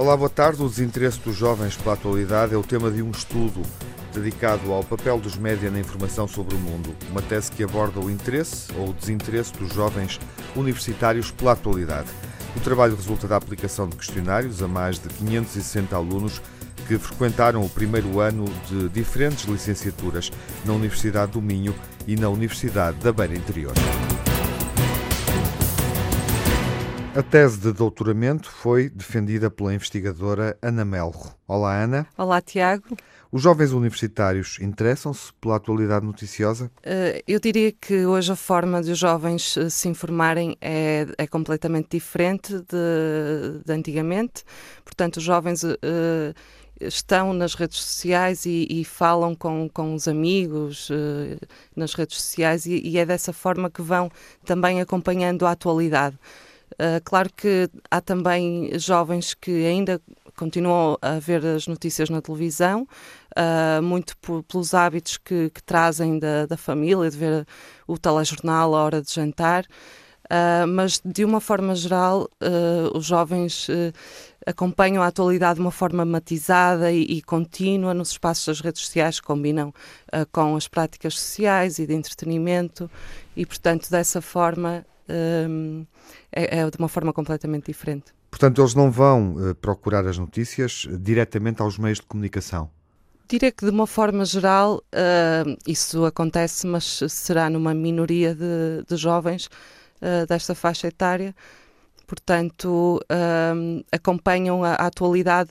Olá, boa tarde. O desinteresse dos jovens pela atualidade é o tema de um estudo dedicado ao papel dos média na informação sobre o mundo. Uma tese que aborda o interesse ou o desinteresse dos jovens universitários pela atualidade. O trabalho resulta da aplicação de questionários a mais de 560 alunos que frequentaram o primeiro ano de diferentes licenciaturas na Universidade do Minho e na Universidade da Beira Interior. A tese de doutoramento foi defendida pela investigadora Ana Melro. Olá, Ana. Olá, Tiago. Os jovens universitários interessam-se pela atualidade noticiosa? Uh, eu diria que hoje a forma de os jovens eh, se informarem é, é completamente diferente de, de, antigamente. Portanto, os jovens uh, estão nas redes sociais e, e, falam com, com os amigos uh, nas redes sociais e, e é dessa forma que vão também acompanhando a atualidade. Uh, claro que há também jovens que ainda continuam a ver as notícias na televisão, uh, muito pelos hábitos que, que trazem da, da, família, de ver o telejornal à hora de jantar. Uh, mas de uma forma geral, uh, os jovens acompanham a atualidade de uma forma matizada e, e contínua nos espaços das redes sociais, que combinam com as práticas sociais e de entretenimento, e portanto, dessa forma, é, é, de uma forma completamente diferente. Portanto, eles não vão uh, procurar as notícias diretamente aos meios de comunicação? Diria que de uma forma geral uh, isso acontece, mas será numa minoria de, de jovens uh, desta faixa etária. Portanto, acompanham a, a atualidade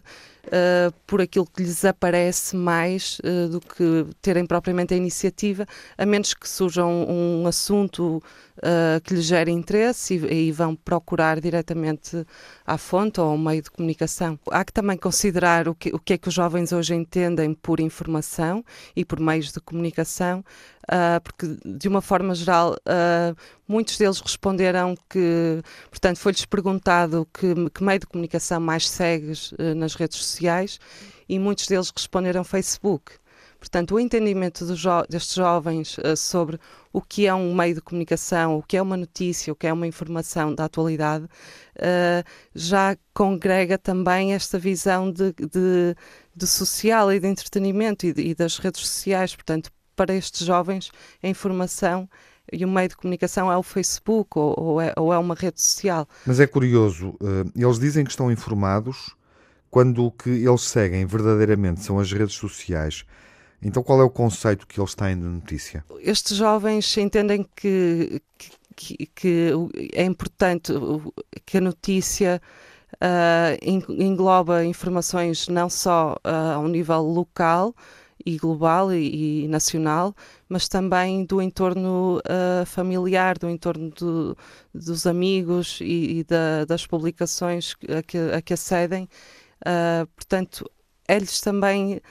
uh, por aquilo que lhes aparece mais uh, do que terem propriamente a iniciativa, a menos que surja um, um assunto uh, que lhes gere interesse e, e, vão procurar diretamente à fonte ou ao meio de comunicação. Há que também considerar o que, o que é que os jovens hoje entendem por informação e por meios de comunicação, porque de uma forma geral muitos deles responderam que, portanto, foi-lhes perguntado que, que meio de comunicação mais segues nas redes sociais sociais e muitos deles responderam Facebook. Portanto, o entendimento jo destes jovens uh, sobre o que é um meio de comunicação, o que é uma notícia, o que é uma informação da atualidade, uh, já congrega também esta visão de, de, de social e de entretenimento e, de, e, das redes sociais. Portanto, para estes jovens, a informação e o meio de comunicação é o Facebook ou, ou, é, ou é, uma rede social. Mas é curioso, uh, eles dizem que estão informados quando o que eles seguem verdadeiramente são as redes sociais. Então, qual é o conceito que eles têm de notícia? Estes jovens entendem que, que, que é importante que a notícia uh, engloba informações não só uh, ao nível local e global e, e, nacional, mas também do entorno uh, familiar, do entorno do, dos amigos e, e da, das publicações a que, a que acedem Uh, portanto, eles também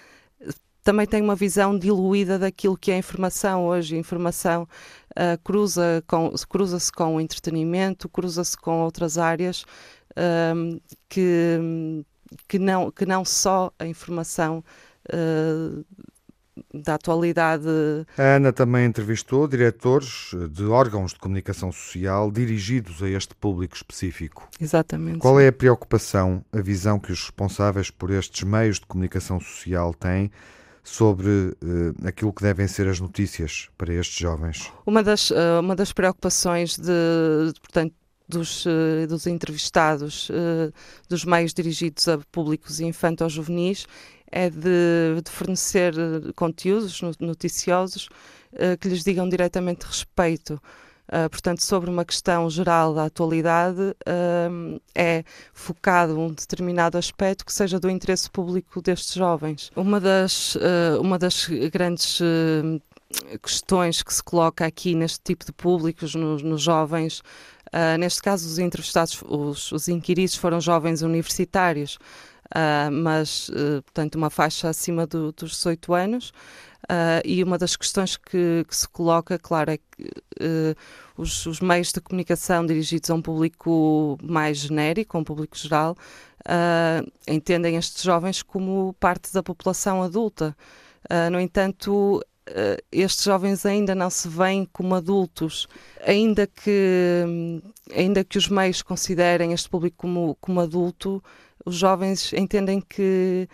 também têm uma visão diluída daquilo que é a informação hoje. A informação uh, cruza com, cruza-se com o entretenimento, cruza-se com outras áreas uh, que, que, não, que não só a informação uh, da atualidade. A Ana também entrevistou diretores de órgãos de comunicação social dirigidos a este público específico. Exatamente. Qual é a preocupação, a visão que os responsáveis por estes meios de comunicação social têm sobre uh, aquilo que devem ser as notícias para estes jovens? Uma das, uh, uma das preocupações de, de portanto, dos, uh, dos entrevistados dos meios dirigidos a públicos infanto-juvenis é de, de, fornecer conteúdos noticiosos uh, que lhes digam diretamente respeito. Uh, portanto, sobre uma questão geral da atualidade, uh, é focado um determinado aspecto que seja do interesse público destes jovens. Uma das, uh, uma das grandes questões que se coloca aqui neste tipo de públicos, nos, nos jovens, neste caso, os entrevistados, os, os inquiridos foram jovens universitários. Uh, mas, uh, portanto, uma faixa acima do, dos 18 anos. Uh, e uma das questões que, que, se coloca, claro, é que os, os, meios de comunicação dirigidos a um público mais genérico, a um público geral, entendem estes jovens como parte da população adulta. no entanto, estes jovens ainda não se veem como adultos, ainda que, ainda que os meios considerem este público como, como adulto, os jovens entendem que,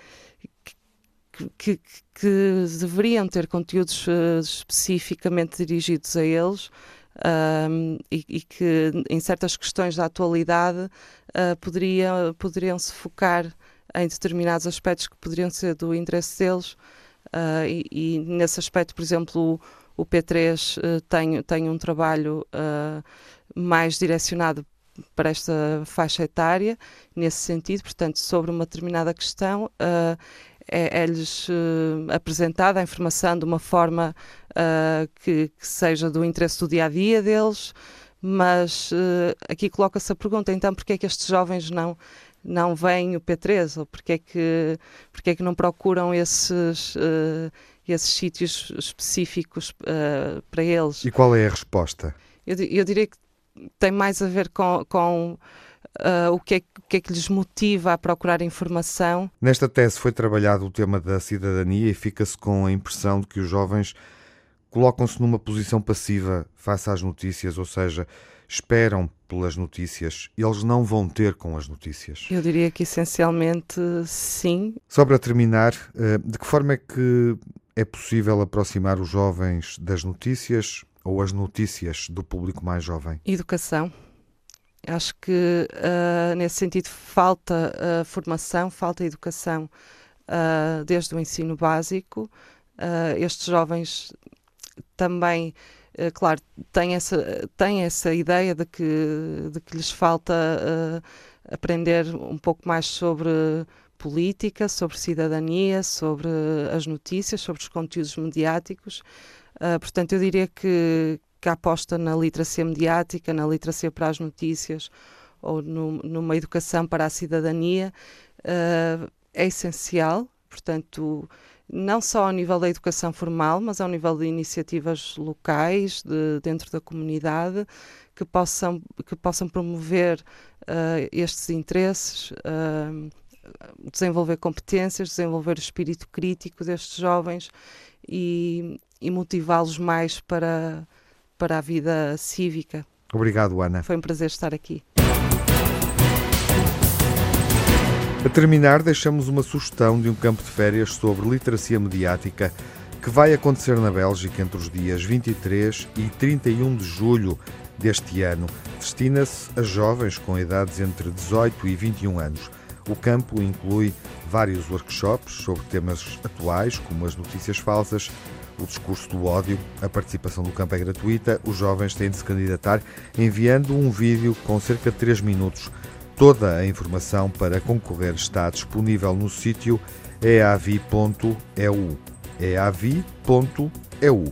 que, que, deveriam ter conteúdos uh, especificamente dirigidos a eles um, e, e, que em certas questões da atualidade uh, poderia, poderiam se focar em determinados aspectos que poderiam ser do interesse deles uh, e, e, nesse aspecto, por exemplo, o, o P3 uh, tem, tem um trabalho mais direcionado para esta faixa etária, nesse sentido, portanto, sobre uma determinada questão, uh, é-lhes uh, apresentada a informação de uma forma uh, que, que, seja do interesse do dia a dia deles, mas aqui coloca-se a pergunta: então, porquê é que estes jovens não, não veem o P3? Ou porquê é que, porquê é que não procuram esses, esses sítios específicos para eles? E qual é a resposta? Eu, eu diria que tem mais a ver com, com uh, o, que é, o que é que lhes motiva a procurar informação. Nesta tese foi trabalhado o tema da cidadania e fica-se com a impressão de que os jovens colocam-se numa posição passiva face às notícias, ou seja, esperam pelas notícias e eles não vão ter com as notícias. Eu diria que essencialmente sim. Só para terminar, uh, de que forma é que é possível aproximar os jovens das notícias ou as notícias do público mais jovem? Educação. Acho que uh, nesse sentido falta uh, formação, falta educação uh, desde o ensino básico. estes jovens também, claro, têm essa, têm essa ideia de que, de que lhes falta aprender um pouco mais sobre política, sobre cidadania, sobre as notícias, sobre os conteúdos mediáticos. Portanto, eu diria que, que a aposta na literacia mediática, na literacia para as notícias ou no, numa educação para a cidadania uh, é essencial. Portanto, não só ao nível da educação formal, mas ao nível de iniciativas locais, de, dentro da comunidade, que possam, que possam promover uh, estes interesses, uh, desenvolver competências, desenvolver o espírito crítico destes jovens e, e motivá-los mais para para a vida cívica. Obrigado, Ana. Foi um prazer estar aqui. A terminar, deixamos uma sugestão de um campo de férias sobre literacia mediática que vai acontecer na Bélgica entre os dias 23 e 31 de julho deste ano. Destina-se a jovens com idades entre 18 e 21 anos. O campo inclui vários workshops sobre temas atuais, como as notícias falsas, o discurso do ódio, a participação do campo é gratuita, os jovens têm de se candidatar enviando um vídeo com cerca de 3 minutos. Toda a informação para concorrer está disponível no sítio eavi.eu. eavi.eu.